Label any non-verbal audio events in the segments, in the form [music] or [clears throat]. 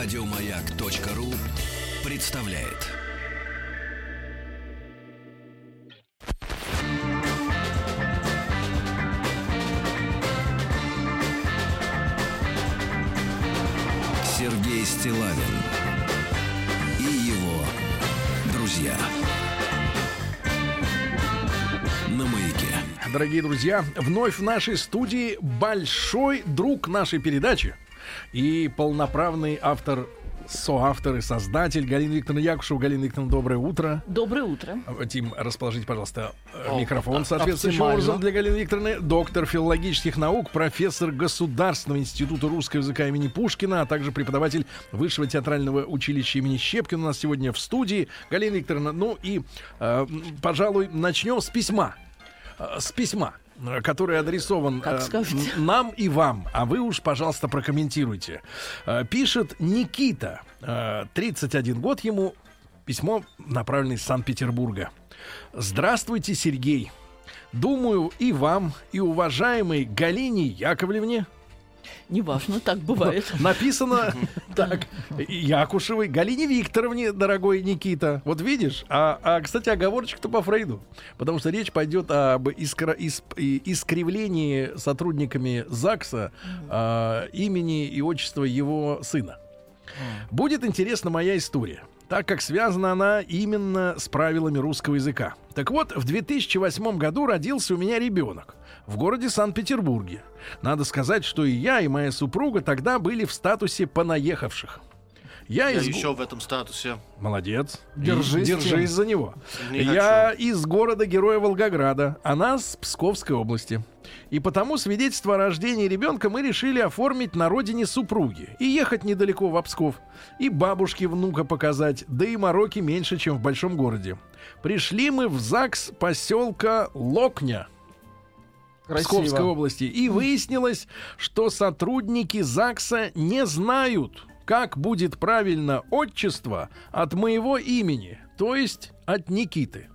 Радиомаяк.ру представляет. Сергей Стилавин и его друзья. На маяке. Дорогие друзья, вновь в нашей студии большой друг нашей передачи и полноправный автор соавтор и создатель Галина Викторовна Якушева. Галина Викторовна, доброе утро. Доброе утро. Тим, расположите, пожалуйста, э, О, микрофон а- соответствующим оптимально. образом для Галины Викторовны. Доктор филологических наук, профессор Государственного института русского языка имени Пушкина, а также преподаватель Высшего театрального училища имени Щепкина у нас сегодня в студии. Галина Викторовна, ну и, э, пожалуй, начнем с письма. Э, С письма который адресован Как э, скажете. нам и вам, а вы уж, пожалуйста, прокомментируйте. Э, Пишет Никита, э, 31 год ему, письмо направлено из Санкт-Петербурга. Здравствуйте, Сергей. Думаю, и вам, и уважаемой Галине Яковлевне Неважно, так бывает. написано [laughs] так. Якушевой Галине Викторовне, дорогой Никита. Вот видишь? А, а, кстати, оговорочка-то по Фрейду. Потому что речь пойдет об искра- ис- и- искривлении сотрудниками ЗАГСа а, имени и отчества его сына. Будет интересна моя история, так как связана она именно с правилами русского языка. Так вот, в 2008 году родился у меня ребенок в городе Санкт-Петербурге. Надо сказать, что и я, и моя супруга тогда были в статусе понаехавших. Я, Я из... еще в этом статусе. Молодец. Держись, Держись за него. Не Я хочу. из города Героя Волгограда, она с Псковской области. И потому свидетельство о рождении ребенка мы решили оформить на родине супруги. И ехать недалеко в Псков. И бабушке внука показать. Да и мороки меньше, чем в большом городе. Пришли мы в ЗАГС поселка Локня. Псковской Красиво. области. И выяснилось, что сотрудники ЗАГСа не знают, как будет правильно отчество от моего имени, то есть от Никиты.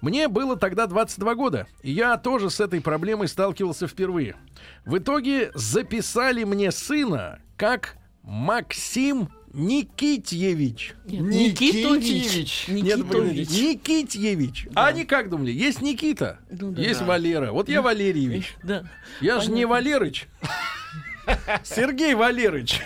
Мне было тогда 22 года, и я тоже с этой проблемой сталкивался впервые. В итоге записали мне сына как Максим Никитьевич. Нет, Никитович. Никитович. Нет. Никитьевич. А они как думали? Есть Никита, Ну да. есть Да. Валера. Вот я Валерьевич. [laughs] Да. Я же не Валерыч. [laughs] Сергей Валерыч.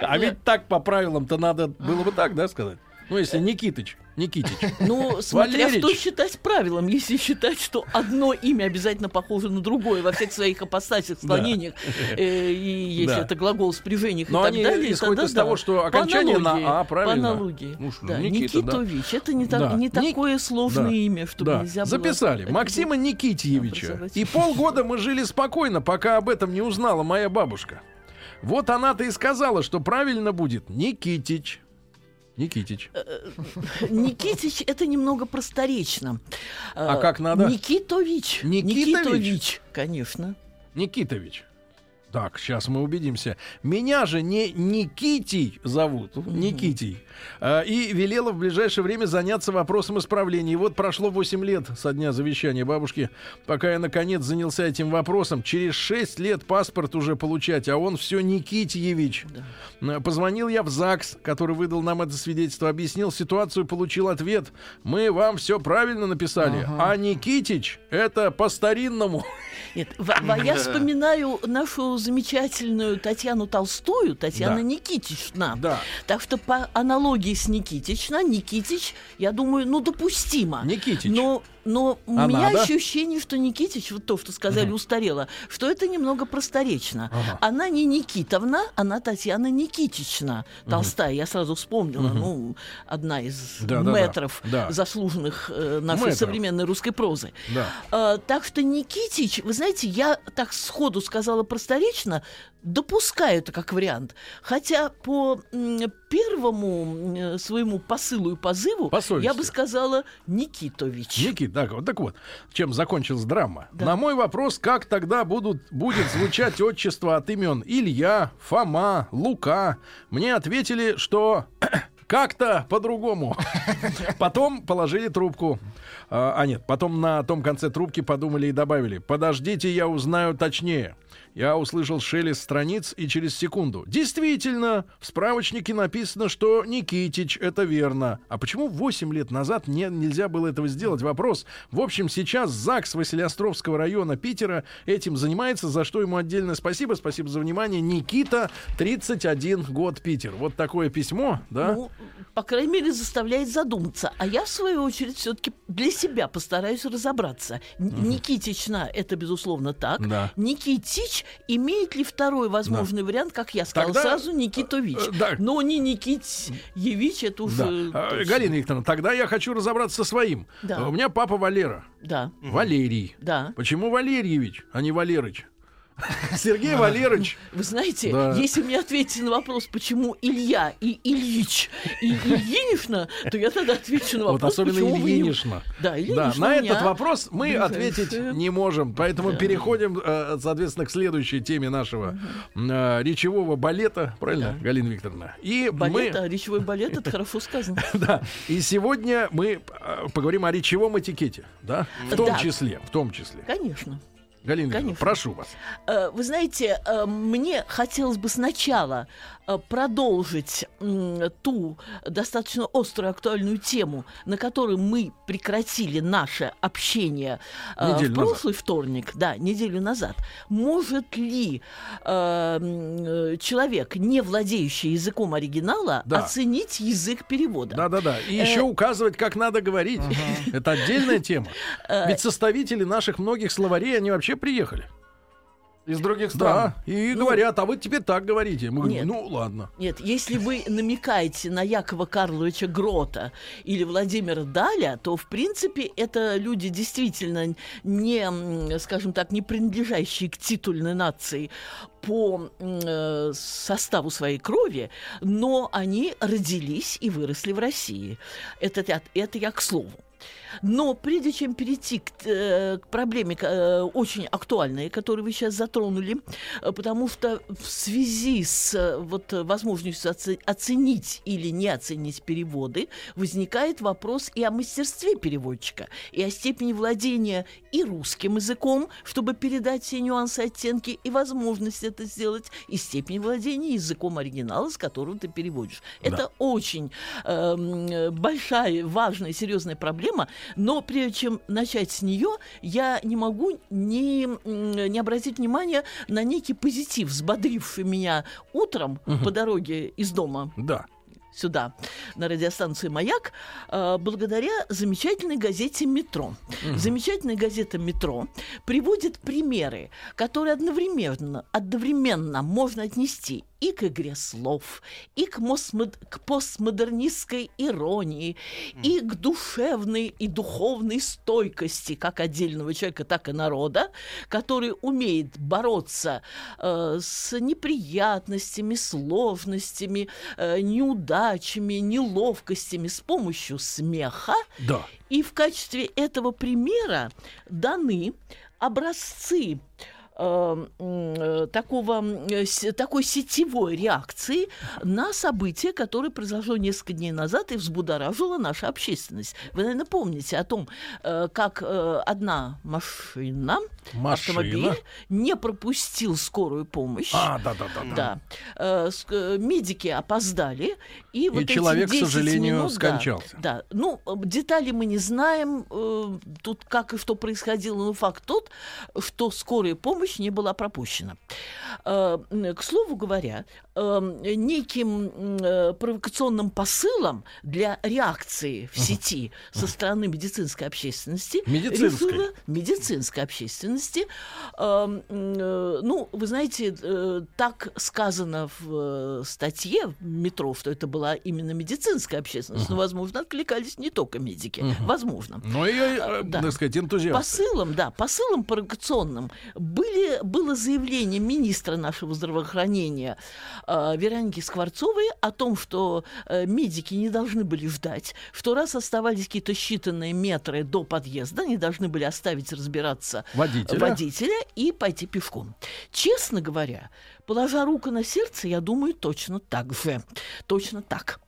А ведь так по правилам-то надо было бы так, да, сказать? Ну, если Никитыч, Никитич. [laughs] Ну, смотря Валерич. что считать правилом. Если считать, что одно имя обязательно похоже на другое во всех своих апостасях, склонениях, э, и если Да. это глагол спряжениях и Но так они далее, исходят тогда из того, да. что По окончание на аналогии, «а», правильно? По аналогии. Ну что, да, Никита, да. Никитович. Это не, так, Да. не Ник- такое сложное Да. имя, чтобы Да, нельзя было... записали. Максима Никитьевича. И полгода мы жили спокойно, пока об этом не узнала моя бабушка. Вот она-то и сказала, что правильно будет Никитич. Никитич. Никитич это немного просторечно. А как надо? Никитович. Никитович? конечно. Никитович. Так, сейчас мы убедимся. Меня же не Никитий зовут, Никитий. А, и велела в ближайшее время заняться вопросом исправления. И вот прошло 8 лет со дня завещания бабушки, пока я наконец занялся этим вопросом. Через 6 лет паспорт уже получать, а он все Никитьевич. Э, Позвонил я в ЗАГС, который выдал нам это свидетельство, объяснил ситуацию, получил ответ. Мы вам все правильно написали, а Никитич это по-старинному. Нет, в- я вспоминаю нашу замечательную Татьяну Толстую, Татьяна Да. Никитична. Да. Так что по аналогии с Никитична, Никитич, я думаю, ну, допустимо. Никитич. Но, но у А меня надо? ощущение, что Никитич, вот то, что сказали, устарело, что это немного просторечно. Ага. Она не Никитовна, она Татьяна Никитична. Толстая, я сразу вспомнила, ну, одна из Да-да-да. метров Да. заслуженных э, нашей Мэтров. современной русской прозы. Да. А, так что Никитич, вы знаете, я так сходу сказала просторечно, допускаю это как вариант. Хотя по первому своему посылу и позыву По совести. я бы сказала Никитович. Никит, так вот, так вот, чем закончилась драма. Да. На мой вопрос, как тогда будут, будет звучать отчество от имен Илья, Фома, Лука, мне ответили, что [clears throat] как-то по-другому. [laughs] Потом положили трубку. А, а нет, потом на том конце трубки подумали и добавили, подождите, я узнаю точнее. Я услышал шелест страниц и через секунду. Действительно, в справочнике написано, что Никитич, это верно. А почему 8 лет назад не, нельзя было этого сделать? Вопрос. В общем, сейчас ЗАГС Василиостровского района Питера этим занимается, за что ему отдельное спасибо. Спасибо за внимание. Никита, 31 год, Питер. Вот такое письмо, да? Ну, по крайней мере, заставляет задуматься. А я, в свою очередь, все-таки для себя постараюсь разобраться. Н- Никитична это, безусловно, так. Да. Никитич имеет ли второй возможный вариант, как я сказала Тогда, сразу, Никитович. э, да. Но не Никитьевич, это Да. уже... А, точно. Галина Викторовна, тогда я хочу разобраться со своим. Да. А У меня папа Валера. Да, Валерий. да. Почему Валерьевич, а не Валерыч? [laughs] Сергей Валерыч. Вы знаете, Да. если мне ответить на вопрос, почему Илья и Ильич и Ильинична, то я тогда отвечу на Вот вопрос, особенно почему вы Ильинична. Да, Да, на этот вопрос мы ответить не можем. Поэтому Да. переходим, э, соответственно, к следующей теме нашего э, речевого балета. Правильно, Да. Галина Викторовна? И Балет, мы... а речевой балет, это хорошо сказано. [laughs] Да. И сегодня мы э, поговорим о речевом этикете. Да? В том Да. числе. В том числе. Конечно. Галина Конечно. прошу вас. Э, Вы знаете, э, мне хотелось бы сначала продолжить м, ту достаточно острую актуальную тему, на которой мы прекратили наше общение э, Неделю в назад. прошлый вторник, да, неделю назад. Может ли э, э, человек, не владеющий языком оригинала, Да. оценить язык перевода? Да-да-да. И Э, еще указывать, как надо говорить. Это отдельная тема. [laughs] Э, Ведь составители наших многих словарей, они вообще приехали. Из других стран. Да. И Ну, говорят, а вы теперь так говорите. Мы говорим, нет. ну ладно. Нет, если вы намекаете на Якова Карловича Грота или Владимира Даля, то, в принципе, это люди действительно не, скажем так, не принадлежащие к титульной нации по э, составу своей крови, но они родились и выросли в России. Это, это я к слову. Но прежде чем перейти к, э, к проблеме э, очень актуальной, которую вы сейчас затронули, э, потому что в связи с э, вот, э, возможностью оце- оценить или не оценить переводы, возникает вопрос и о мастерстве переводчика, и о степени владения и русским языком, чтобы передать все нюансы, оттенки, и возможность это сделать, и степень владения языком оригинала, с которого ты переводишь. Это очень э, большая, важная, серьезная проблема, но прежде чем начать с нее, я не могу не, не обратить внимания на некий позитив, взбодривший меня утром по дороге из дома Да. сюда, на радиостанцию «Маяк», э, благодаря замечательной газете «Метро». Замечательная газета «Метро» приводит примеры, которые одновременно, одновременно можно отнести и к игре слов, и к, мосмод- к постмодернистской иронии, и к душевной и духовной стойкости как отдельного человека, так и народа, который умеет бороться э, с неприятностями, сложностями, э, неудачами, неловкостями с помощью смеха. Да. И в качестве этого примера даны образцы э, э, такого, э, с- такой сетевой реакции на событие, которое произошло несколько дней назад и взбудоражило нашу общественность. Вы, наверное, помните о том, э, как э, одна машина, Машина. автомобиль не пропустил скорую помощь. А. Да. Э, с- э, медики опоздали, и, вот эти человек, к 10 сожалению, минут, да, скончался. Да, Ну, э, детали мы не знаем, э, тут как и что происходило, но факт тот, что скорая помощь не была пропущена. Э, К слову говоря, э, неким э, провокационным посылом для реакции в сети со стороны медицинской общественности Медицинской. решила- медицинской общественности. ну, вы знаете, так сказано в статье метро, что это была именно медицинская общественность, но, возможно, откликались не только медики. Возможно. И, э, А, да. так сказать, энтузиасты. Посылом, да, посылом провокационным были, было заявление министра нашего здравоохранения э, Вероники Скворцовой о том, что э, медики не должны были ждать, что раз оставались какие-то считанные метры до подъезда, они должны были оставить разбираться Водителя. водителя и пойти пешком. Честно говоря, положа руку на сердце, я думаю точно так же. Точно так.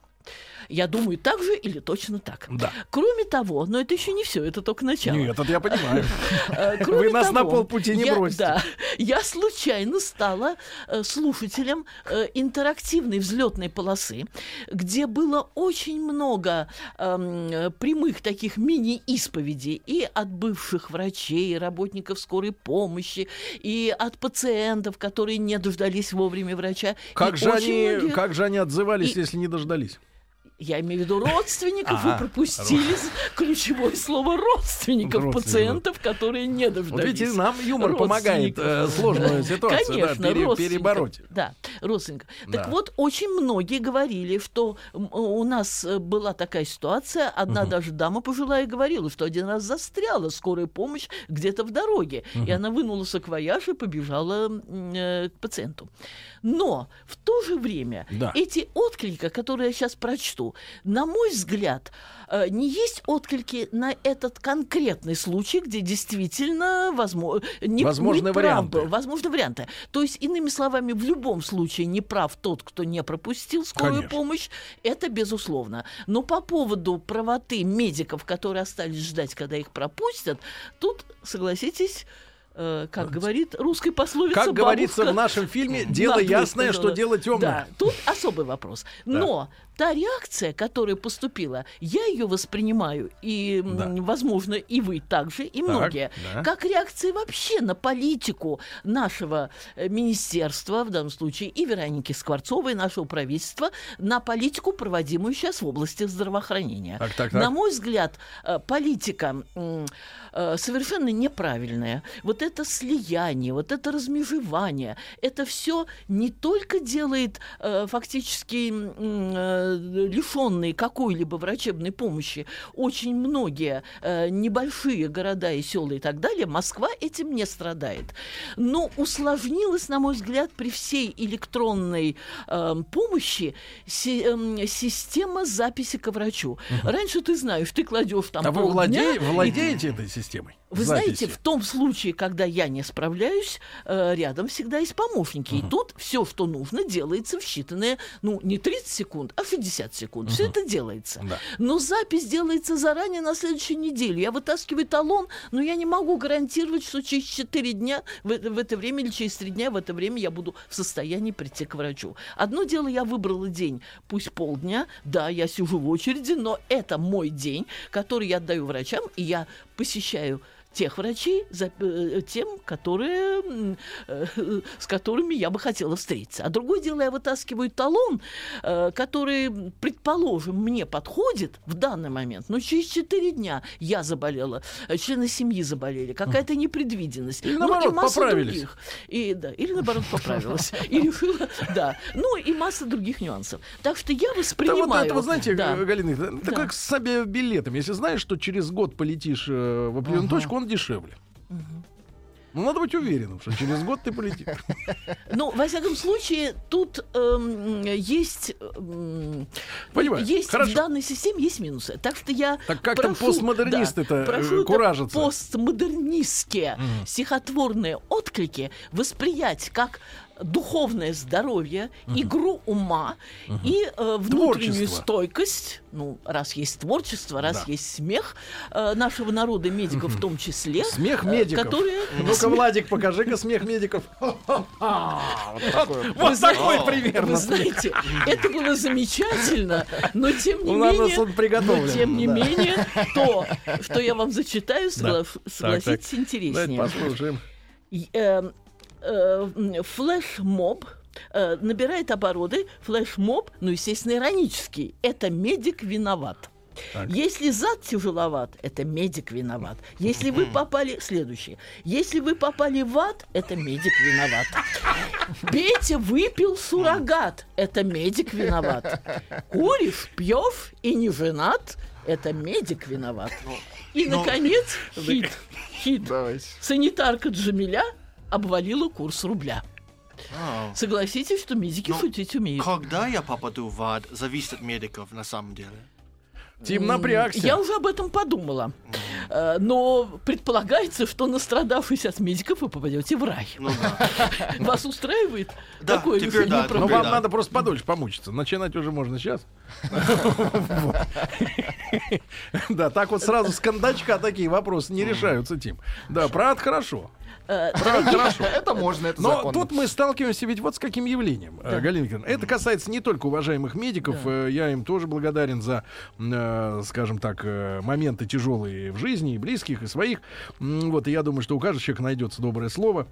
Я думаю, так же или точно так. Да. Кроме того, но это еще не все, это только начало. Нет, это я понимаю. [laughs] Э, Вы нас на полпути не бросите. Да, я случайно стала э, слушателем э, интерактивной взлетной полосы, где было очень много эм, прямых таких мини-исповедей и от бывших врачей, работников скорой помощи, и от пациентов, которые не дождались вовремя врача. Как же они, многие- как же они отзывались, И- если не дождались? Я имею в виду родственников, Ага, вы пропустили ключевое слово родственников пациентов, которые не дождались. Вот видите, нам юмор помогает э, сложную ситуацию да, пере- перебороть. Да, родственников. Да. Так вот, очень многие говорили, что м, у нас э, была такая ситуация, одна даже дама пожилая говорила, что один раз застряла скорая помощь где-то в дороге, и она вынула саквояж и побежала э, к пациенту. Но в то же время Да. эти отклики, которые я сейчас прочту, на мой взгляд, э, не есть отклики на этот конкретный случай, где действительно возможно, не, Возможны неправ варианты. возможны варианты. То есть, иными словами, в любом случае не прав тот, кто не пропустил скорую Конечно. помощь, это безусловно. Но по поводу правоты медиков, которые остались ждать, когда их пропустят, тут, согласитесь, э, как говорит русская пословица, Как говорится в бабушка, нашем фильме, [laughs] дело надвое ясное, что дело темное. Да, тут особый вопрос. Но та реакция, которая поступила, я ее воспринимаю, и, Да. возможно, и вы также, и Так, многие, да. как реакция вообще на политику нашего э, министерства, в данном случае и Вероники Скворцовой, нашего правительства, на политику, проводимую сейчас в области здравоохранения. Так, так, так. На мой взгляд, э, политика э, совершенно неправильная. Вот это слияние, вот это размежевание, это все не только делает фактически лишенные какой-либо врачебной помощи очень многие э, небольшие города и села и так далее, Москва этим не страдает. Но усложнилась, на мой взгляд, при всей электронной э, помощи эм, система записи к врачу. Раньше ты знаешь, ты кладешь там А вы полдня, владе- и владеете этой системой? вы Записи? знаете, в том случае, когда я не справляюсь, э, рядом всегда есть помощники. И тут все, что нужно, делается в считанные, ну, не 30 секунд, а 60 секунд. Все это делается. Да. Но запись делается заранее на следующей неделе. Я вытаскиваю талон, но я не могу гарантировать, что через 4 дня, в, в это время или через 3 дня, в это время я буду в состоянии прийти к врачу. Одно дело, я выбрала день, пусть полдня, да, я сижу в очереди, но это мой день, который я отдаю врачам, и я посещаю тех врачей, за, э, тем, которые, э, с которыми я бы хотела встретиться. А другое дело, я вытаскиваю талон, э, который, предположим, мне подходит в данный момент, но через 4 дня я заболела, э, члены семьи заболели, какая-то непредвиденность. Или Ну, и наоборот, масса поправились. других. И, да, или наоборот поправилась. И решила, да. Ну и масса других нюансов. Так что я Да воспринимаю... вот это, вы знаете, да. э, Галина, это, Да. как с авиабилетом. Если знаешь, что через год полетишь э, в определенную точку, он дешевле. Ну, надо быть уверенным, что через год ты полетишь. [laughs] Ну, во всяком случае, тут эм, есть... эм, Понимаю. Есть Хорошо. в данной системе есть минусы. Так что я Так как там прошу, постмодернисты-то, да, э, куражатся? постмодернистские стихотворные отклики восприять как духовное здоровье, игру ума и э, внутреннюю Творчество. стойкость. Ну, раз есть творчество, раз Да. есть смех э, нашего народа, медиков в том числе. [laughs] Смех э, медиков. Которые... [laughs] Ну-ка, Владик, покажи-ка смех медиков. [laughs] Вот такой примерно. Вы знаете, это было замечательно, но тем не менее, но тем не менее, то, что я вам зачитаю, согла- согласитесь, интереснее. послушаем. Э, Флешмоб э, набирает обороты. Флешмоб, ну, естественно, иронический. Это медик виноват. Так. Если зад тяжеловат, это медик виноват. Если вы попали... Следующее. Если вы попали в ад, это медик виноват. Петя выпил суррогат, это медик виноват. Куришь, пьешь и не женат, это медик виноват. И, наконец, хит. [laughs] Хит. Санитарка Джамиля обвалила курс рубля. А, Согласитесь, что медики Ну, шутить умеют. Когда я попаду в ад, зависит от медиков на самом деле. Тим напрягся. Я уже об этом подумала. Э, Но предполагается, что настрадавшись от медиков, вы попадете в рай. Ну да. [laughs] Вас устраивает Да, такое теперь да, Но вам да. надо просто подольше помучиться. Начинать уже можно сейчас. [laughs] Да, так вот сразу с кондачка такие вопросы не решаются, Тим. Да, про ад хорошо. Э, [laughs] хорошо. Это можно, это Но тут мы сталкиваемся ведь вот с каким явлением, э, Галина Викторовна. Это касается не только уважаемых медиков, э, я им тоже благодарен за, скажем так, моменты тяжелые в жизни, и близких, и своих. Вот, и я думаю, что у каждого человека найдется доброе слово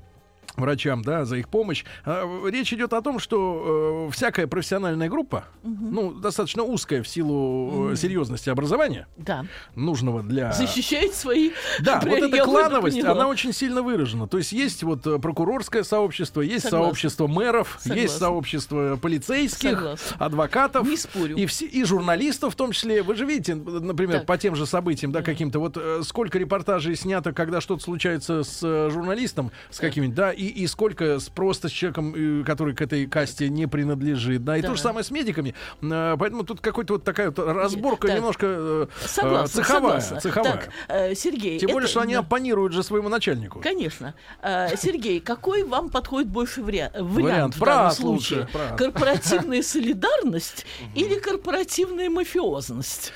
врачам, да, за их помощь. А, Речь идет о том, что э, всякая профессиональная группа, ну, достаточно узкая в силу э, серьезности образования, Да. нужного для... Защищает свои Да, вот эта клановость, она очень сильно выражена. То есть есть вот э, прокурорское сообщество, есть Согласна. сообщество мэров, Согласна. есть сообщество полицейских, Согласна. адвокатов. Не спорю. И, все, и журналистов в том числе. Вы же видите, например, Так. по тем же событиям, да, каким-то, вот э, сколько репортажей снято, когда что-то случается с журналистом, с каким-нибудь, да, и, и сколько просто с человеком, э, который к этой касте не принадлежит, да, и Да. то же самое с медиками. Э, Поэтому тут какой-то вот такая вот разборка Так. немножко э, э, Согласна, цеховая. согласна. цеховая. Так, э, Сергей, Тем более, это- что они да. оппонируют же своему начальнику. Конечно. Э, Сергей, какой вам подходит больше вариа- вариант, Вариант. в данном случае? лучше. Корпоративная солидарность [laughs] или корпоративная мафиозность?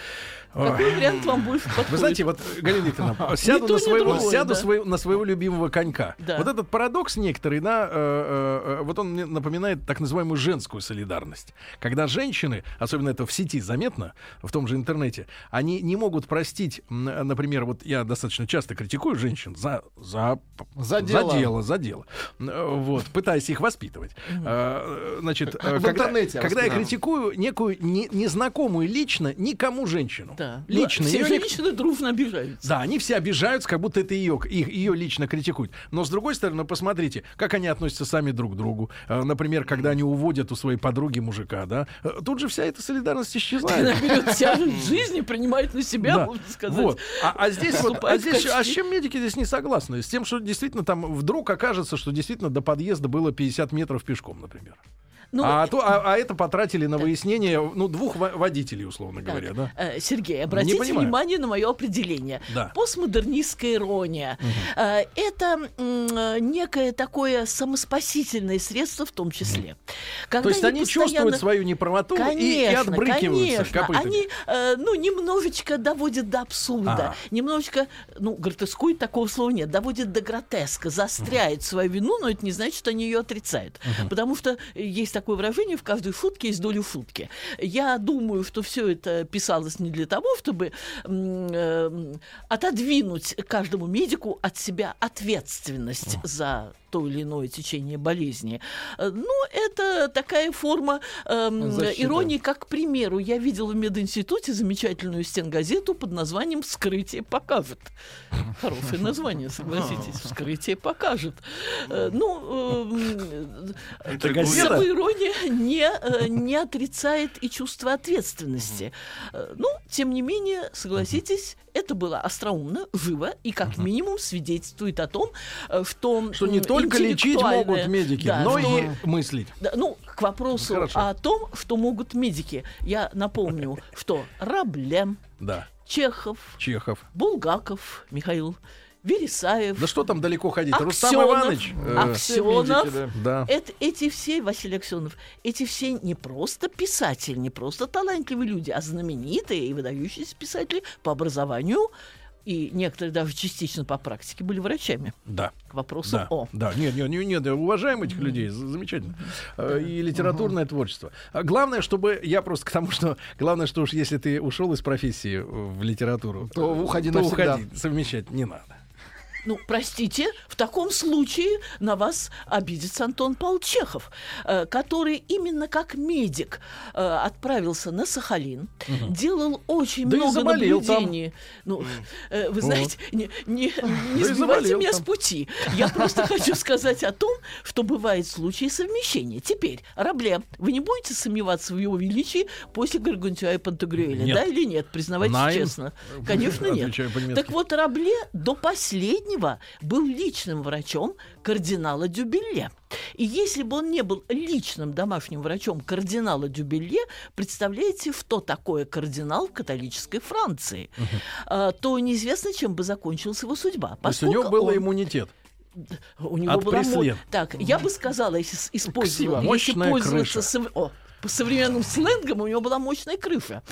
Какой вариант вам больше подходит? Вы знаете, вот, Галина Викторовна, [laughs] сяду, на своего, другое, сяду да. свое- на своего любимого конька. Да. Вот этот парадокс некоторый, да, э, э, э, вот он мне напоминает так называемую женскую солидарность. Когда женщины, особенно это в сети заметно, в том же интернете, они не могут простить, например, вот я достаточно часто критикую женщин за, за, За дело. за дело, за дело. Э, Вот, пытаясь их воспитывать. Э, Значит, э, В когда, интернете когда я критикую некую не- незнакомую лично никому женщину, Да. Лично Все ник- женщины дружно обижаются. да, они все обижаются, как будто это ее, их, ее лично критикуют. Но с другой стороны, ну, посмотрите, как они относятся сами друг к другу. Э, Например, когда они уводят у своей подруги мужика, да, э, тут же вся эта солидарность Она исчезает. берет тяжесть жизни, принимает на себя, Да. можно сказать. Вот. А, а здесь вот, а, здесь, а с чем медики здесь не согласны? С тем, что действительно там вдруг окажется, что действительно до подъезда было 50 метров пешком, например. Ну, а, то, а, а это потратили на выяснение, ну, двух во- водителей, условно Так, говоря, да? э, Сергей, обратите внимание на мое определение. Да. Постмодернистская ирония. Э, Это э, некое такое самоспасительное средство в том числе. То Когда есть они постоянно- чувствуют свою неправоту и- и, Конечно, отбрыкиваются конечно. копытами. Они, э, ну, немножечко доводят до абсурда. А. Немножечко, ну, гротескует такого слова нет, доводит до гротеска, заостряет свою вину, но это не значит, что они ее отрицают. Потому что есть такое выражение, в каждой шутке есть доля шутки. Я думаю, что все это писалось не для того, чтобы э, отодвинуть каждому медику от себя ответственность за то или иное течение болезни. Э, Ну, это такая форма эм, иронии, как, к примеру, я видела в мединституте замечательную стенгазету под названием «Вскрытие покажет». Хорошее название, согласитесь. «Вскрытие покажет». Э, Ну, эм, Это газета? самоирония не, э, не отрицает и чувство ответственности. Ну, тем не менее, согласитесь, это было остроумно, живо и как минимум свидетельствует о том, что... Что не м, только лечить могут медики, Да, но что- и мыслить. да, ну, к вопросу Хорошо. о том, что могут медики. Я напомню, [laughs] что Рабле, Да, Чехов, Чехов. Булгаков, Михаил, Вересаев, Да что там далеко ходить? Рустам Аксенов, Иванович. э, Аксенов, да. Это, эти все, Василий Аксенов, эти все не просто писатели, не просто талантливые люди, а знаменитые и выдающиеся писатели по образованию, и некоторые даже частично по практике были врачами. Да. К вопросу Да, о. да, нет, нет, нет, нет, уважаем этих людей, замечательно. Э, И литературное творчество. А главное, чтобы я просто к тому, что главное, что уж если ты ушел из профессии в литературу, То уходи то навсегда. уходи, совмещать не надо. Ну, простите, в таком случае на вас обидится Антон Павел Чехов, э, который именно как медик э, отправился на Сахалин, делал очень Да много заболел там. наблюдений. Ну, э, вы знаете, не, не, не и сбивайте меня там. с пути. Я просто [laughs] хочу сказать о том, что бывают случаи совмещения. Теперь, Рабле, вы не будете сомневаться в его величии после Гаргантюа и Пантагрюэля, да или нет? Признавайтесь честно. Конечно, [laughs] нет. Так вот, Рабле до последнего был личным врачом кардинала Дюбелле. И если бы он не был личным домашним врачом кардинала Дюбелье, представляете, что такое кардинал в католической Франции, а, то неизвестно, чем бы закончилась его судьба. То есть у него был он- иммунитет. у него От была мо- преслед. Так, я бы сказала, если использовать, если пользоваться крыша. сов- о, по современным сленгам, у него была мощная крыша.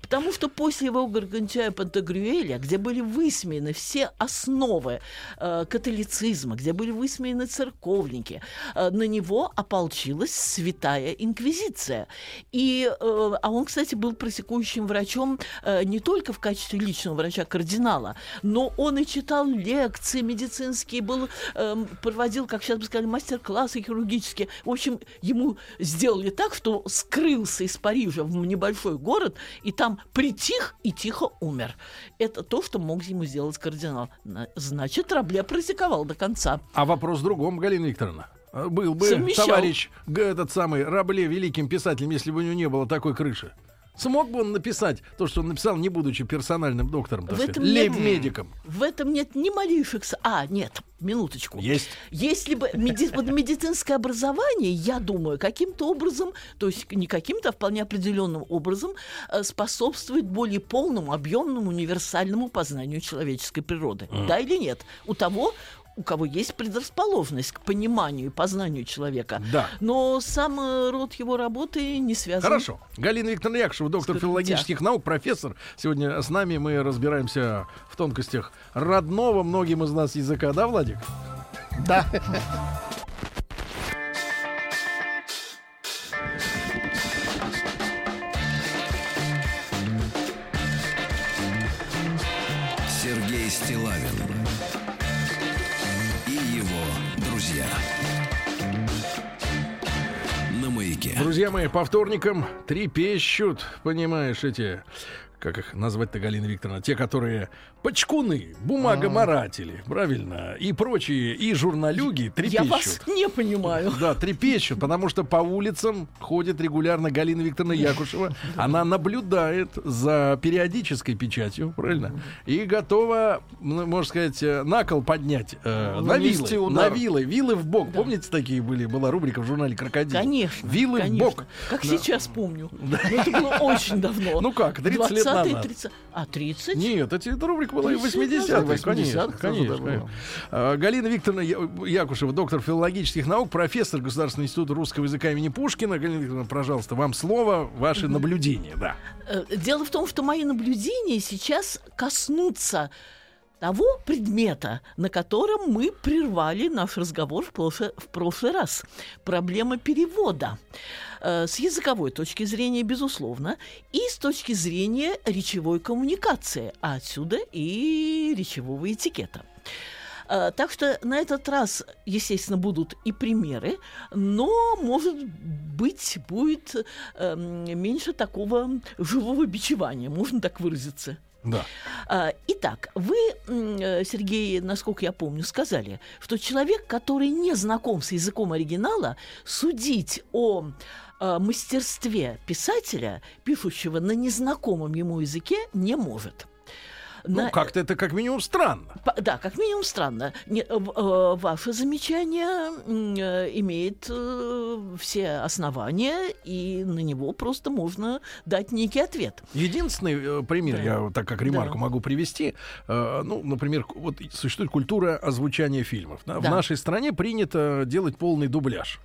Потому что после его Гаргантюа Пантагрюэля, где были высмеяны все основы э, католицизма, где были высмеяны церковники, э, на него ополчилась святая инквизиция. И, э, а он, кстати, был практикующим врачом э, не только в качестве личного врача кардинала, но он и читал лекции медицинские, был, эм, проводил, как сейчас бы сказали, мастер-классы хирургические. В общем, ему сделали так, что скрылся из Парижа в небольшой город, и там притих и тихо умер. Это то, что мог ему сделать кардинал. На- Значит, Рабле практиковал до конца. А вопрос в другом, Галина Викторовна. А Был бы Совмещал. товарищ этот самый Рабле великим писателем, если бы у него не было такой крыши. Смог бы он написать то, что он написал, не будучи персональным доктором, так В сказать, нет- лейб-медиком? В этом нет ни малейших... А, нет, минуточку. Есть. Если бы меди- вот медицинское образование, я думаю, каким-то образом, то есть не каким-то, а вполне определенным образом э, способствует более полному, объемному, универсальному познанию человеческой природы. Да или нет? У того, у кого есть предрасположенность к пониманию и познанию человека. Да. Но сам э, род его работы не связан. Хорошо. Галина Викторовна Якушева, доктор филологических наук, профессор. Сегодня с нами мы разбираемся в тонкостях родного многим из нас языка, да, Владик? Да. Друзья мои, по вторникам трепещут, понимаешь, эти как их назвать-то, Галина Викторовна, те, которые почкуны, бумагоморатели, правильно, и прочие, и журналюги Я трепещут. вас не понимаю. Да, трепещут, потому что по улицам ходит регулярно Галина Викторовна Якушева. Она наблюдает за периодической печатью, правильно? И готова, ну, можно сказать, на кол поднять э, на вилы. На вилы, вилы в бок. Помните, такие были? Была рубрика в журнале «Крокодил». Конечно. Вилы конечно. в бок. Как Да. сейчас помню. Но это было очень давно. Ну как, 30 лет 20-е, назад. 30 А, 30? Нет, эта, эта рубрика была и в 30 лет 80-х, назад. конечно, 80-х конечно. было. А, Галина Викторовна Якушева, доктор филологических наук, профессор Государственного института русского языка имени Пушкина. Галина Викторовна, пожалуйста, вам слово, ваши наблюдения, да. Э, Дело в том, что мои наблюдения сейчас коснутся того предмета, на котором мы прервали наш разговор в прошлый, в прошлый раз. Проблема перевода. Э, С языковой точки зрения, безусловно, и с точки зрения речевой коммуникации, а отсюда и речевого этикета. Э, Так что на этот раз, естественно, будут и примеры, но, может быть, будет эм, меньше такого живого бичевания, можно так выразиться. Да. А, Итак, вы, э, Сергей, насколько я помню, сказали, что человек, который не знаком с языком оригинала, судить о э, мастерстве писателя, пишущего на незнакомом ему языке, не может. Ну, На- как-то это как минимум странно. По- Да, как минимум странно. Не- э, в- э, ваше замечание э, имеет э, все основания, и на него просто можно дать некий ответ. Единственный э, пример, Да. я так как ремарку Да. могу привести. Э, ну, например, вот существует культура озвучания фильмов. да. В Да. нашей стране принято делать полный дубляж.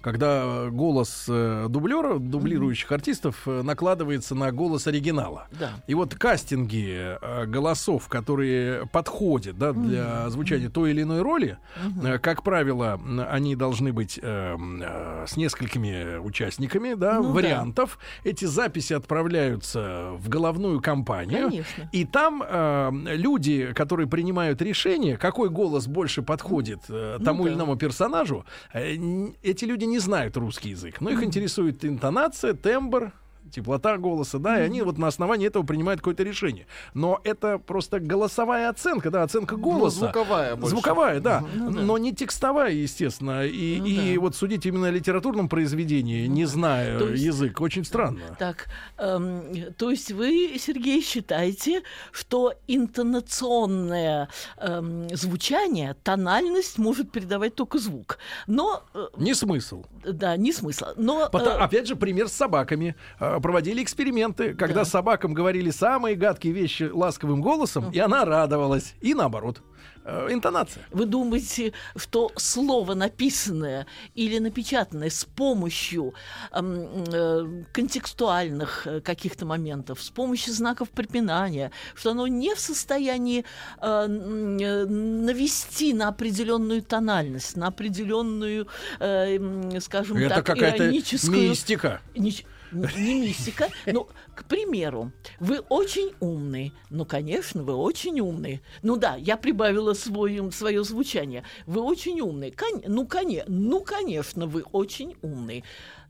Когда голос э, дублера, дублирующих артистов, э, накладывается на голос оригинала. Да. И вот кастинги э, голосов, которые подходят да, для озвучания той или иной роли, э, как правило, они должны быть э, э, с несколькими участниками да, Ну да. вариантов. Эти записи отправляются в головную компанию. Конечно. И там э, люди, которые принимают решение, какой голос больше подходит э, тому Ну да. или иному персонажу, э, эти люди не знают русский язык. Но их интересует интонация, тембр, теплота голоса, да, и они вот на основании этого принимают какое-то решение. Но это просто голосовая оценка, да, оценка голоса. Ну, звуковая больше. Звуковая, да, Ну да. но не текстовая, естественно. И, Ну и да. вот судить именно о литературном произведении, не зная То есть- язык, очень странно. Так, эм, то есть вы, Сергей, считаете, что интонационное эм, звучание, тональность может передавать только звук. Но, э, Не смысл. да, не смысла. Но, Пото- э, Опять же, пример с собаками. Э, Проводили эксперименты, когда Да. собакам говорили самые гадкие вещи ласковым голосом, и она радовалась. И наоборот. Э, Интонация. Вы думаете, что слово написанное или напечатанное с помощью эм, э, контекстуальных э, каких-то моментов, с помощью знаков препинания, что оно не в состоянии э, э, навести на определенную тональность, на определенную, э, скажем Это так, какая-то ироническую... мистика. Нич- не мистика. Ну, к примеру, вы очень умный. Ну, конечно, вы очень умный. Ну да, я прибавила свой, свое звучание. Вы очень умный. Кон- ну, коне- ну, конечно, вы очень умный.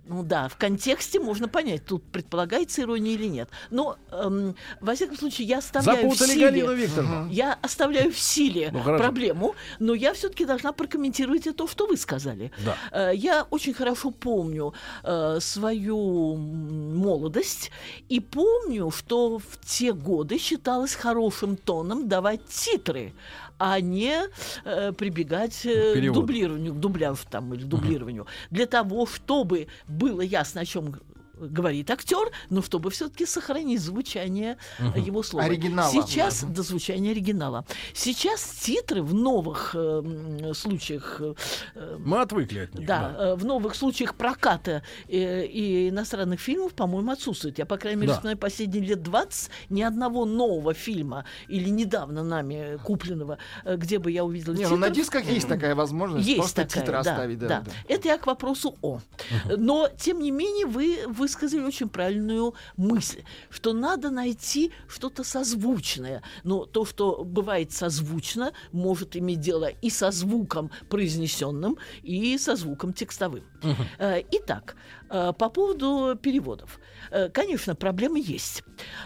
Ну да, в контексте можно понять, тут предполагается ирония или нет. Но, эм, во всяком случае, я оставляю в Запутали силе... Галину Викторовну. Я оставляю в силе Ну, хорошо. проблему, но я все-таки должна прокомментировать и то, что вы сказали. Да. Э, Я очень хорошо помню э, свою молодость и помню, что в те годы считалось хорошим тоном давать титры, а не э, прибегать э, к дублированию, к дубляжу там или дублированию, для того, чтобы было ясно, о чем говорит актер, но чтобы все-таки сохранить звучание э, его слова. Оригинала. Сейчас до звучания оригинала. Сейчас титры в новых э, случаях э, э, Мы отвыкли от них. да, э, в новых случаях проката э, и иностранных фильмов, по-моему, отсутствует. Я, по крайней мере, Да. последние лет 20 ни одного нового фильма или недавно нами купленного, э, где бы я увидела Не, ну на дисках есть такая возможность Есть просто такая, титры да, оставить. Да, да. да. Это я к вопросу о. Но, тем не менее, вы высказали очень правильную мысль, что надо найти что-то созвучное. Но то, что бывает созвучно, может иметь дело и со звуком произнесенным, и со звуком текстовым. Э, Итак, по поводу переводов. Э, Конечно, проблемы есть.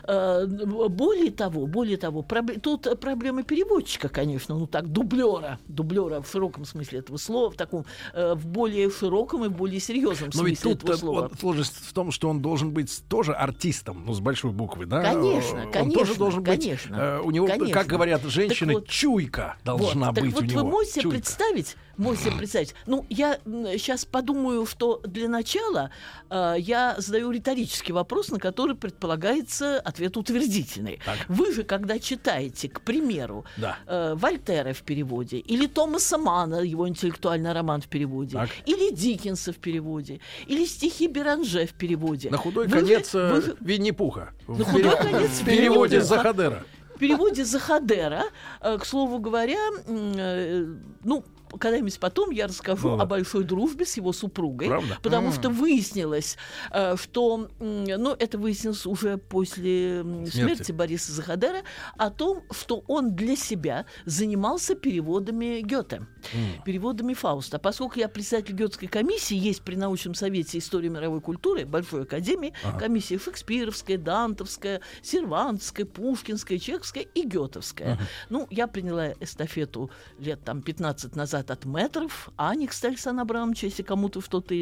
Э, Более того, более того, проб- тут проблема переводчика, конечно, ну так, дублера, дублера в широком смысле этого слова, в таком, э, в более широком и более серьезном Но ведь смысле тут этого э, слова. сложность в том, что он должен быть тоже артистом, ну, с большой буквы, да? Конечно, Э, Он конечно, тоже должен быть, конечно, э, у него, конечно. как говорят женщины, вот- чуйка должна Вот, так быть вот у него. вы можете Чуйка. представить, можете себе представить. Ну, я сейчас подумаю, что для начала э, я задаю риторический вопрос, на который предполагается ответ утвердительный. Так. Вы же, когда читаете, к примеру, Да. э, Вольтера в переводе, или Томаса Мана, его интеллектуальный роман в переводе, Так. или Диккенса в переводе, или стихи Беранже в переводе. На худой Вы же- конец э, вы же- Винни-Пуха. На худой конец В переводе. Захадера. В переводе Захадера, э, к слову говоря, э, ну, когда-нибудь потом я расскажу Ну да. о большой дружбе с его супругой, Правда? потому М. что выяснилось, э, что, ну, это выяснилось уже после Смерти. смерти Бориса Захадера, о том, что он для себя занимался переводами Гёте, переводами Фауста. Поскольку я председатель Гетской комиссии, есть при научном совете истории мировой культуры Большой академии комиссия шекспировская, дантовская, сервантская, пушкинская, чехская и гетовская. Ну, я приняла эстафету лет там 15 назад от метров, Аникс Александр Абрамович, если кому-то что-то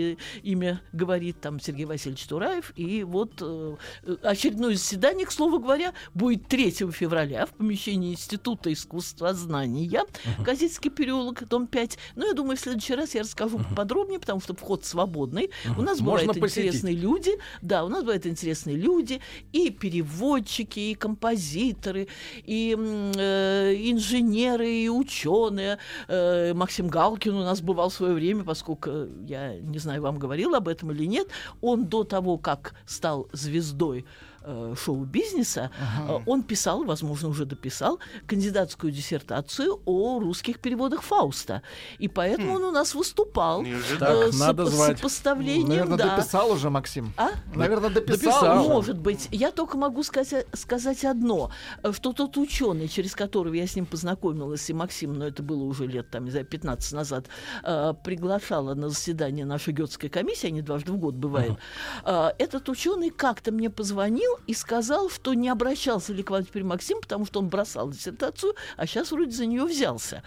имя говорит, там Сергей Васильевич Тураев. И вот э, очередное заседание, к слову говоря, будет 3 февраля в помещении Института искусствознания, Газетский переулок, дом 5. Но я думаю, в следующий раз я расскажу подробнее, потому что вход свободный. У нас Можно бывают посетить. интересные люди. Да, у нас бывают интересные люди. И переводчики, и композиторы, и э, инженеры, и ученые. Э, Максим Галкин у нас бывал в свое время, поскольку, я не знаю, вам говорил об этом или нет, он до того, как стал звездой э, шоу-бизнеса, э, он писал, возможно, уже дописал, кандидатскую диссертацию о русских переводах Фауста. И поэтому он у нас выступал Неожиданно. Так, э, с надо сопо- звать. сопоставлением, Наверное, да. дописал уже, Максим. А? Наверное, дописал. Дописал. Может быть. Я только могу сказать, сказать одно, э, что тот ученый, через которого я с ним познакомилась, и Максим, но это было уже лет, там, не знаю, 15 назад, э, приглашала на заседание нашей Гетской комиссии, они дважды в год бывают, э, этот ученый как-то мне позвонил и сказал, что не обращался ли к вам теперь Максим, потому что он бросал диссертацию, а сейчас вроде за нее взялся.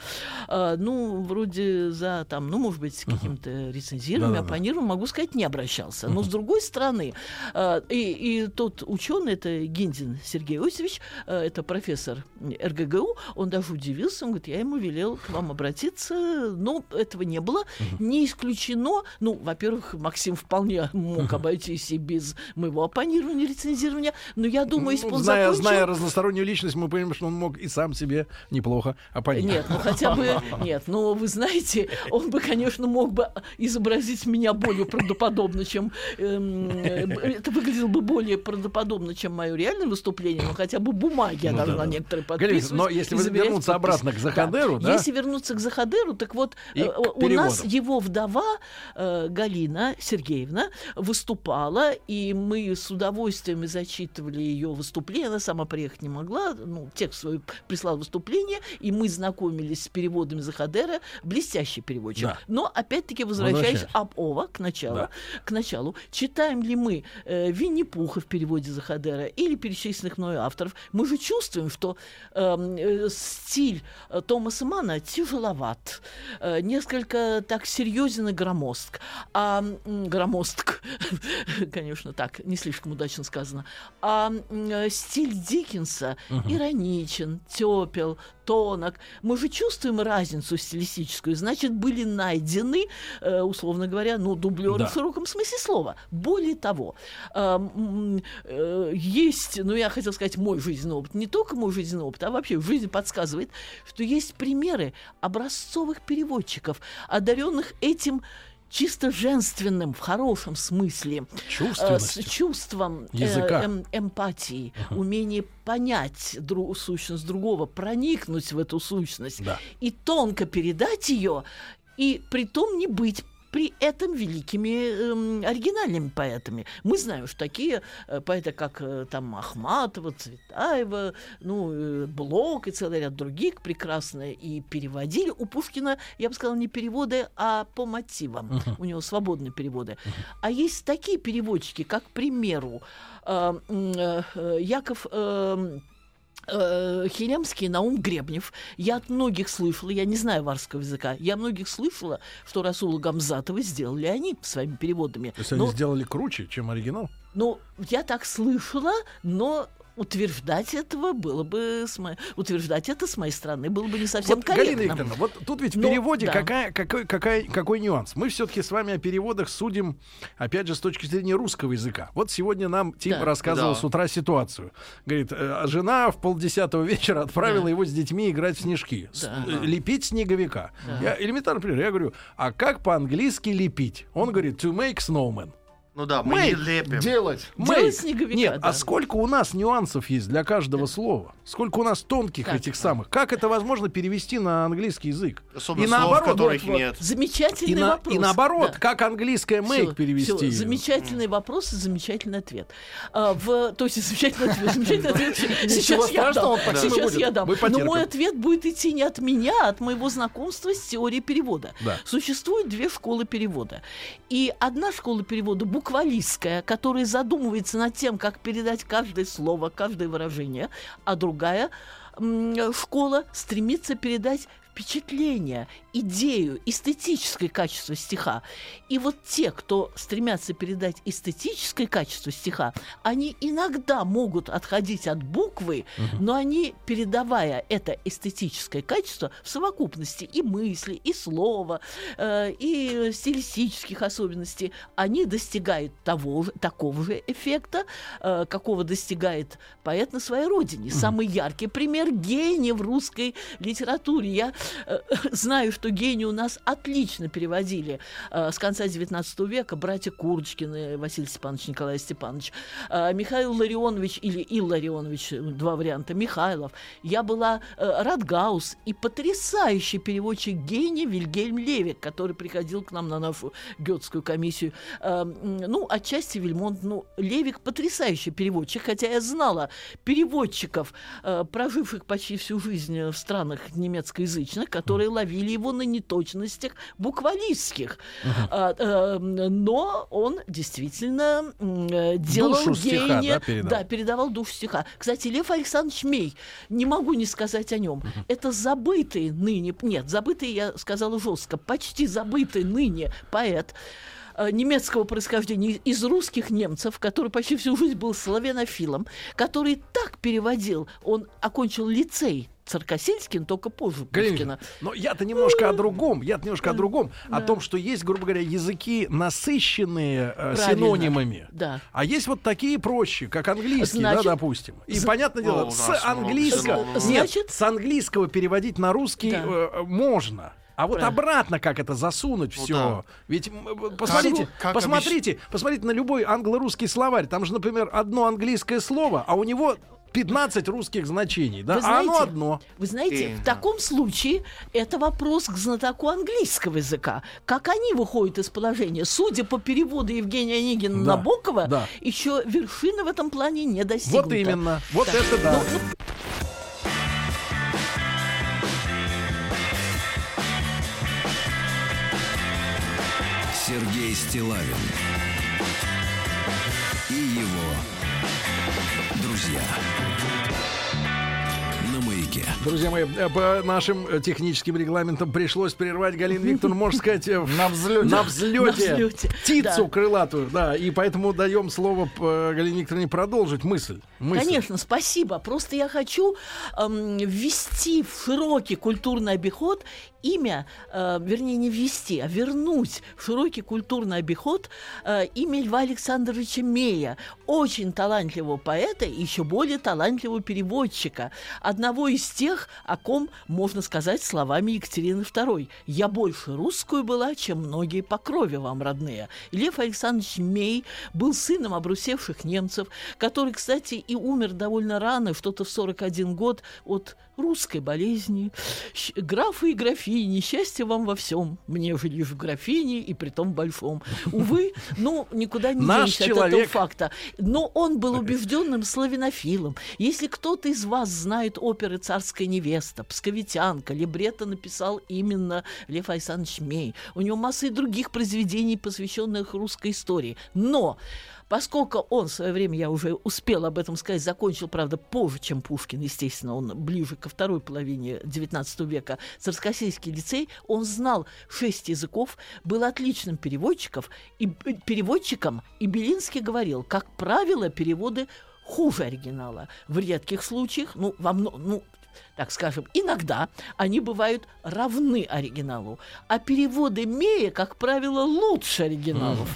Э, ну, вроде за, там, ну, может быть, каким-то рецензированием, Да-да-да. оппонированием, могу сказать, не обращался. Но, с другой стороны, э, и, и тот ученый, это Гиндин Сергей Иосифович, э, это профессор РГГУ, он даже удивился, он говорит, я ему велел к вам обратиться, но этого не было. Не исключено, ну, во-первых, Максим вполне мог обойтись и без моего оппонирования, рецензирования, но я думаю, если Ну, он зная, закончил... зная разностороннюю личность, мы понимаем, что он мог и сам себе неплохо оппонировать. Нет, ну хотя бы нет, но вы знаете, он бы, конечно, мог бы изобразить меня более правдоподобно, чем эм, э, это выглядело бы более правдоподобно, чем мое реальное выступление, но хотя бы бумаги я Ну должна да. некоторые подписывать. но если вы вернуться подпись. обратно к Захадеру, да? Если вернуться к Захадеру, так вот э, у нас его вдова э, Галина Сергеевна выступала, и мы с удовольствием и зачитывали ее выступление. Она сама приехать не могла, ну, текст свой прислал выступление, и мы знакомились с переводами Захадера. Блестящий переводчик. Да. Но, опять-таки, возвращаясь об ова к началу, Да. к началу, читаем ли мы э, Винни-Пуха в переводе Захадера или перечисленных мною авторов, мы же чувствуем, что эм, э, стиль э, Томаса Мана тяжеловат, э, несколько так серьезен и громоздк. А громоздк, [laughs] конечно, так, не слишком удачно сказано. А э, стиль Диккенса ироничен, тепел, тонок. Мы же чувствуем разницу стилистическую. Значит, были найдены, э, условно говоря, ну, дублеры Да. в широком смысле слова. Более того, м, э, есть, ну, я хотела сказать, мой жизненный опыт, не только мой жизненный опыт, а вообще жизнь подсказывает, что есть примеры образцовых переводчиков, одаренных этим чисто женственным, в хорошем смысле, э, с чувством э, Языка. эм- эмпатии, умение понять дру- сущность другого, проникнуть в эту сущность Да. и тонко передать ее, и при том не быть при этом великими эм, оригинальными поэтами. Мы знаем, что такие э, поэты, как э, там Ахматова, Цветаева, ну, э, Блок и целый ряд других прекрасно и переводили. У Пушкина, я бы сказала, не переводы, а по мотивам. У него свободные переводы. А есть такие переводчики, как, к примеру, э, э, э, Яков... э, э, Хилемский Наум Гребнев. Я от многих слышала, я не знаю варского языка, я многих слышала, что Расула Гамзатова сделали они своими переводами. То есть но, они сделали круче, чем оригинал? но я так слышала, но утверждать этого было бы с мо- утверждать это с моей стороны было бы не совсем вот, Галина корректно. Викторовна, вот тут ведь в Ну, переводе да. какая, какой, какая, какой нюанс? Мы все-таки с вами о переводах судим, опять же, с точки зрения русского языка. Вот сегодня нам Тим Да. рассказывал Да. с утра ситуацию. Говорит, э, а жена в полдесятого вечера отправила Да. его с детьми играть в снежки. С- Да. э, лепить снеговика. Да. Я элементарно пример. Я говорю, а как по-английски лепить? Он говорит, to make snowman. Ну да, мы Мы не лепим. Делать. Делать Make. снеговика, Нет, да. а сколько у нас нюансов есть для каждого слова? Сколько у нас тонких Так. этих самых? Как это возможно перевести на английский язык? Особенно и слов, наоборот, которых Вот, нет. Замечательный И, на- вопрос. и наоборот, Да. как английское make Всё, перевести? всё, замечательный вопрос и замечательный ответ. А, в, то есть замечательный ответ. Замечательный ответ. [laughs] Сейчас я дам. Сейчас я дам. Мы Но мой ответ будет идти не от меня, а от моего знакомства с теорией перевода. Да. Существует две школы перевода. И одна школа перевода буквалистская, которая задумывается над тем, как передать каждое слово, каждое выражение, а другая школа стремится передать впечатление, идею, эстетическое качество стиха. И вот те, кто стремятся передать эстетическое качество стиха, они иногда могут отходить от буквы, но они, передавая это эстетическое качество в совокупности и мысли, и слова, э, и стилистических особенностей, они достигают того же, такого же эффекта, э, какого достигает поэт на своей родине. Самый яркий пример гения в русской литературе. Я э, [laughs] знаю, что гении у нас отлично переводили э, с конца XIX века братья Курочкины, Василий Степанович, Николай Степанович, э, Михаил Ларионович или Илларионович, два варианта, Михайлов. Я была э, Радгаус и потрясающий переводчик гений Вильгельм Левик, который приходил к нам на нашу гетскую комиссию. Ну, отчасти Вильмонт, ну, Левик потрясающий переводчик, хотя я знала переводчиков, проживших почти всю жизнь в странах немецкоязычных, которые ловили его на неточностях буквалистских. А, э, но он действительно э, делал Душу стиха, гения, да, передал? да, передавал душу стиха. Кстати, Лев Александрович Мей, не могу не сказать о нем. Это забытый ныне, нет, забытый, я сказала жестко, почти забытый ныне поэт э, немецкого происхождения из русских немцев, который почти всю жизнь был славянофилом, который так переводил, он окончил лицей Царкосельский, но только позже Галина Пушкина. Но я-то немножко о другом. Я-то немножко о другом. О Да. том, что есть, грубо говоря, языки насыщенные э, синонимами. Да. А есть вот такие проще, как английский, Значит, да, допустим. И з- понятное дело, О, с английского, нет, Значит- с английского переводить на русский Да. э, можно. А вот Правильно. обратно как это засунуть Ну все? да. Ведь э, посмотрите, как посмотрите, посмотрите на любой англо-русский словарь. Там же, например, одно английское слово, а у него 15 русских значений, да? Вы а оно знаете, одно. Вы знаете, Именно. в таком случае это вопрос к знатоку английского языка. Как они выходят из положения? Судя по переводу Евгения Онегина Да, Набокова, да. еще вершины в этом плане не достигнута. Вот именно. Вот Да. это да. Ну, ну, Стилавин и его друзья на маяке. Друзья мои, э, по нашим э, техническим регламентам пришлось прервать Галину Викторовну, можно сказать, э, в- На взлете. на На взлете, птицу да. крылатую, да, и поэтому даем слово Галине Викторовне продолжить мысль. Мысль. Конечно, спасибо. Просто я хочу эм, ввести в широкий культурный обиход имя, э, вернее, не ввести, а вернуть в широкий культурный обиход э, имя Льва Александровича Мея, очень талантливого поэта и еще более талантливого переводчика, одного из тех, о ком можно сказать словами Екатерины II. «Я больше русскую была, чем многие по крови вам родные». Лев Александрович Мей был сыном обрусевших немцев, который, кстати, и умер довольно рано, что-то в 41 год, от русской болезни. Графы и графини, счастье вам во всем. Мне же лишь в графине и при том большом. Увы, ну, никуда не Наш денешься от человек. этого факта. Но он был убежденным славянофилом. Если кто-то из вас знает оперы «Царская невеста», «Псковитянка», либретто написал именно Лев Александрович Мей. У него масса и других произведений, посвященных русской истории. Но Поскольку он в свое время, я уже успела об этом сказать, закончил, правда, позже, чем Пушкин, естественно, он ближе ко второй половине XIX века, Царскосельский лицей, он знал шесть языков, был отличным переводчиком, и, э, переводчиком, и Белинский говорил, как правило, переводы хуже оригинала. В редких случаях, ну, во мно- ну, так скажем, иногда они бывают равны оригиналу, а переводы Мея, как правило, лучше оригиналов.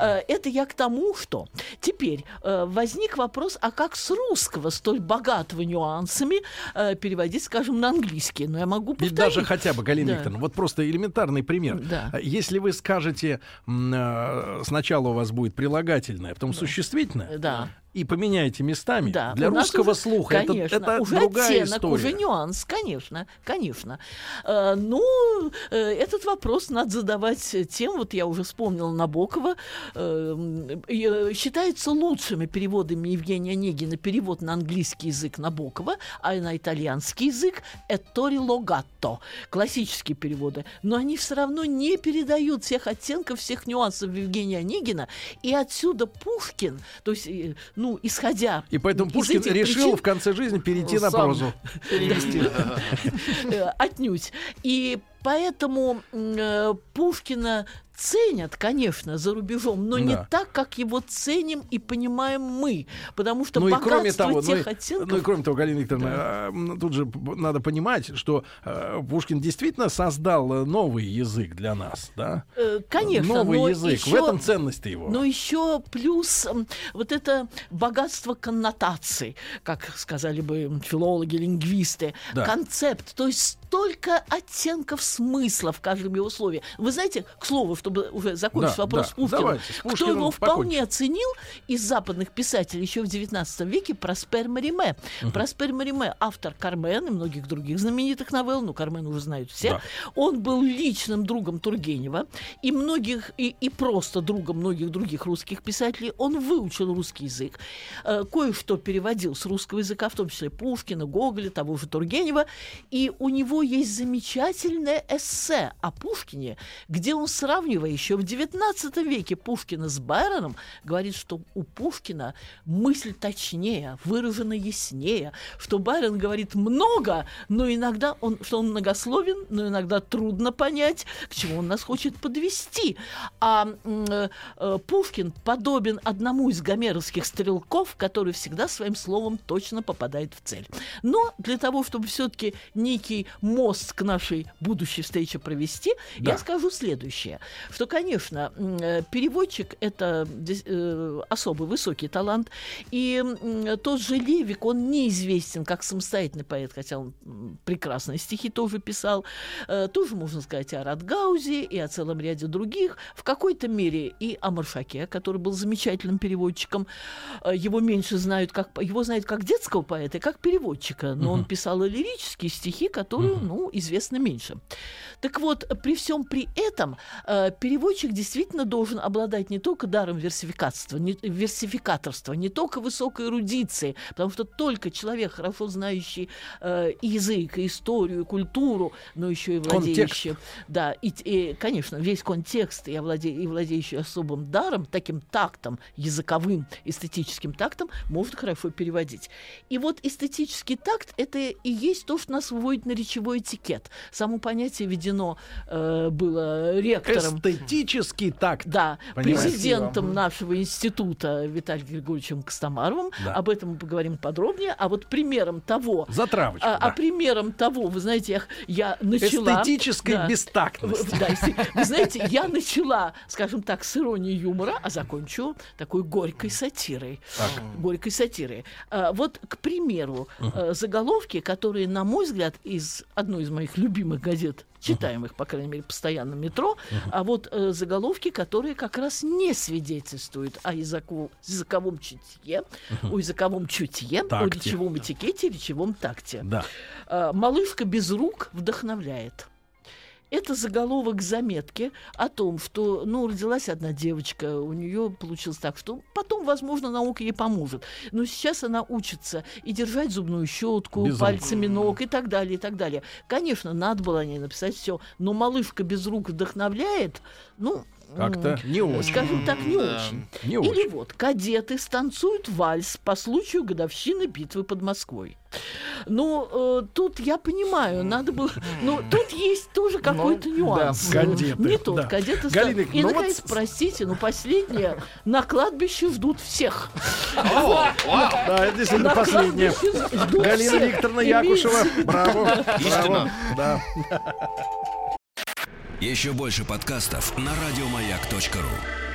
Э, Это я к тому, что теперь э, возник вопрос, а как с русского, столь богатого нюансами, э, переводить, скажем, на английский? Но я могу повторить. даже хотя бы, Галина Да. Викторовна, вот просто элементарный пример. Да. А Если вы скажете, сначала у вас будет прилагательное, потом существительное, Да. И поменяете местами, Да, для русского уже- слуха это, конечно, это уже другая оттенок, история. уже нюанс, конечно, конечно. Э, ну, э, этот вопрос надо задавать тем, вот я уже вспомнила Набокова, э, э, считается лучшими переводами Евгения Онегина перевод на английский язык Набокова, а на итальянский язык «Ettore Logato», классические переводы, но они все равно не передают всех оттенков, всех нюансов Евгения Онегина, и отсюда Пушкин, то есть, э, ну, исходя И поэтому Пушкин решил причин- в конце жизни перейти на прозу. Э, отнюдь. И поэтому э, Пушкина ценят, конечно, за рубежом, но не Да. так, как его ценим и понимаем мы. Потому что Ну и богатство кроме того, ну тех и, оттенков... ну и кроме того, Галина Викторовна, а, м, тут же надо понимать, что э, Пушкин действительно создал э, новый язык для нас, да? э, конечно, новый но язык. еще- В этом ценность-то его. Но еще плюс вот это богатство коннотаций, как сказали бы филологи, лингвисты, Да. концепт, то есть столько оттенков смысла в каждом его слове. Вы знаете, к слову, чтобы уже закончить Да, вопрос да, Пушкина, давайте, с кто Пушкиным его покончим. вполне оценил из западных писателей еще в XIX веке Проспер Мариме. Проспер Мариме, автор Кармен и многих других знаменитых новелл, ну, Кармен уже знают все. Да. Он был личным другом Тургенева и многих, и, и просто другом многих других русских писателей. Он выучил русский язык, э, кое-что переводил с русского языка, в том числе Пушкина, Гоголя, того же Тургенева. И у него есть замечательное эссе о Пушкине, где он, сравнивая еще в XIX веке Пушкина с Байроном, говорит, что у Пушкина мысль точнее, выражена яснее, что Байрон говорит много, но иногда он, что он многословен, но иногда трудно понять, к чему он нас хочет подвести. А э, э, Пушкин подобен одному из гомеровских стрелков, который всегда своим словом точно попадает в цель. Но для того, чтобы все-таки некий мост к нашей будущей встрече провести, Да. я скажу следующее, что, конечно, э, переводчик это э, особый высокий талант, и тот же Левик, он неизвестен как самостоятельный поэт, хотя он прекрасные стихи тоже писал, Э, тоже можно сказать о Радгаузе, и о целом ряде других, в какой-то мере и о Маршаке, который был замечательным переводчиком. Его меньше знают, как его знают как детского поэта и как переводчика, но он писал и лирические стихи, которые, ну, известны меньше. Так вот, при всем при этом э, переводчик действительно должен обладать не только даром версификатства, не, версификаторства, не только высокой эрудиции, потому что только человек, хорошо знающий э, язык, историю, культуру, но еще и владеющий, да, и, и, конечно, весь контекст и, овладе, и владеющий особым даром, таким тактом, языковым, эстетическим тактом, может хорошо переводить. И вот эстетический такт – это и есть то, что нас выводит на речевой этикет. Само понятие введено э, было ректором. Эстетический такт. Да, Понимаете? президентом нашего института Виталием Григорьевичем Костомаровым. Да. Об этом мы поговорим подробнее. А вот примером того, Затравочка. а, а примером того, вы знаете, я, я начала... Эстетической Да. бестактности. Да, вы знаете, я начала, скажем так, с иронией юмора, а закончу такой горькой сатирой. Горькой сатирой. А, вот, к примеру, э, заголовки, которые, на мой взгляд, из одной из моих любимых газет, читаемых, по крайней мере, постоянно в метро, а вот э, заголовки, которые как раз не свидетельствуют о языку, языковом чутье, о языковом чутье, о Такте. речевом этикете, речевом такте. Да. А, Малышка без рук вдохновляет. Это заголовок заметки о том, что, ну, родилась одна девочка, у нее получилось так, что потом, возможно, наука ей поможет. Но сейчас она учится и держать зубную щетку, Без рук. пальцами ног и так далее, и так далее. Конечно, надо было о ней написать все, но малышка без рук вдохновляет, ну, Как-то не очень. скажем так, не Да. очень. Не Или очень. вот кадеты станцуют вальс по случаю годовщины битвы под Москвой. Ну, э, тут я понимаю, надо было... Ну, тут есть тоже какой-то да, нюанс. кадеты, Не тот, да. кадеты... Галина, И, ну вот наконец, с- простите, ну, последнее. На кладбище ждут всех. Да, это действительно последнее. Галина. Викторовна Якушева. Браво. Истина. Браво. Да. Еще больше подкастов на радиомаяк.ру.